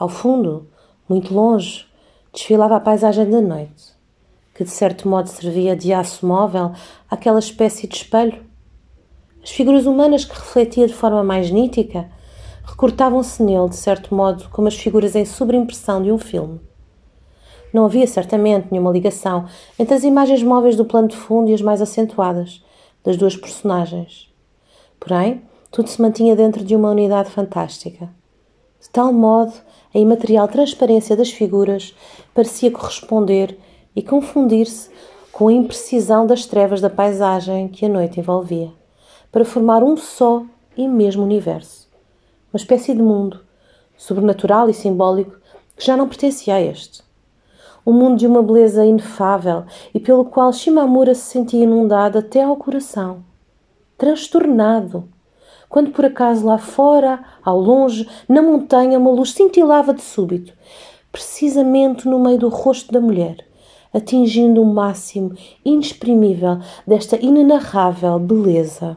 Ao fundo, muito longe, desfilava a paisagem da noite, que de certo modo servia de aço móvel àquela espécie de espelho. As figuras humanas que refletia de forma mais nítida recortavam-se nele, de certo modo, como as figuras em sobreimpressão de um filme. Não havia certamente nenhuma ligação entre as imagens móveis do plano de fundo e as mais acentuadas das duas personagens. Porém, tudo se mantinha dentro de uma unidade fantástica. De tal modo, a imaterial transparência das figuras parecia corresponder e confundir-se com a imprecisão das trevas da paisagem que a noite envolvia, para formar um só e mesmo universo. Uma espécie de mundo, sobrenatural e simbólico, que já não pertencia a este um mundo de uma beleza inefável e pelo qual Shimamura se sentia inundado até ao coração, transtornado. Quando por acaso lá fora, ao longe, na montanha, uma luz cintilava de súbito, precisamente no meio do rosto da mulher, atingindo o máximo inexprimível desta inenarrável beleza.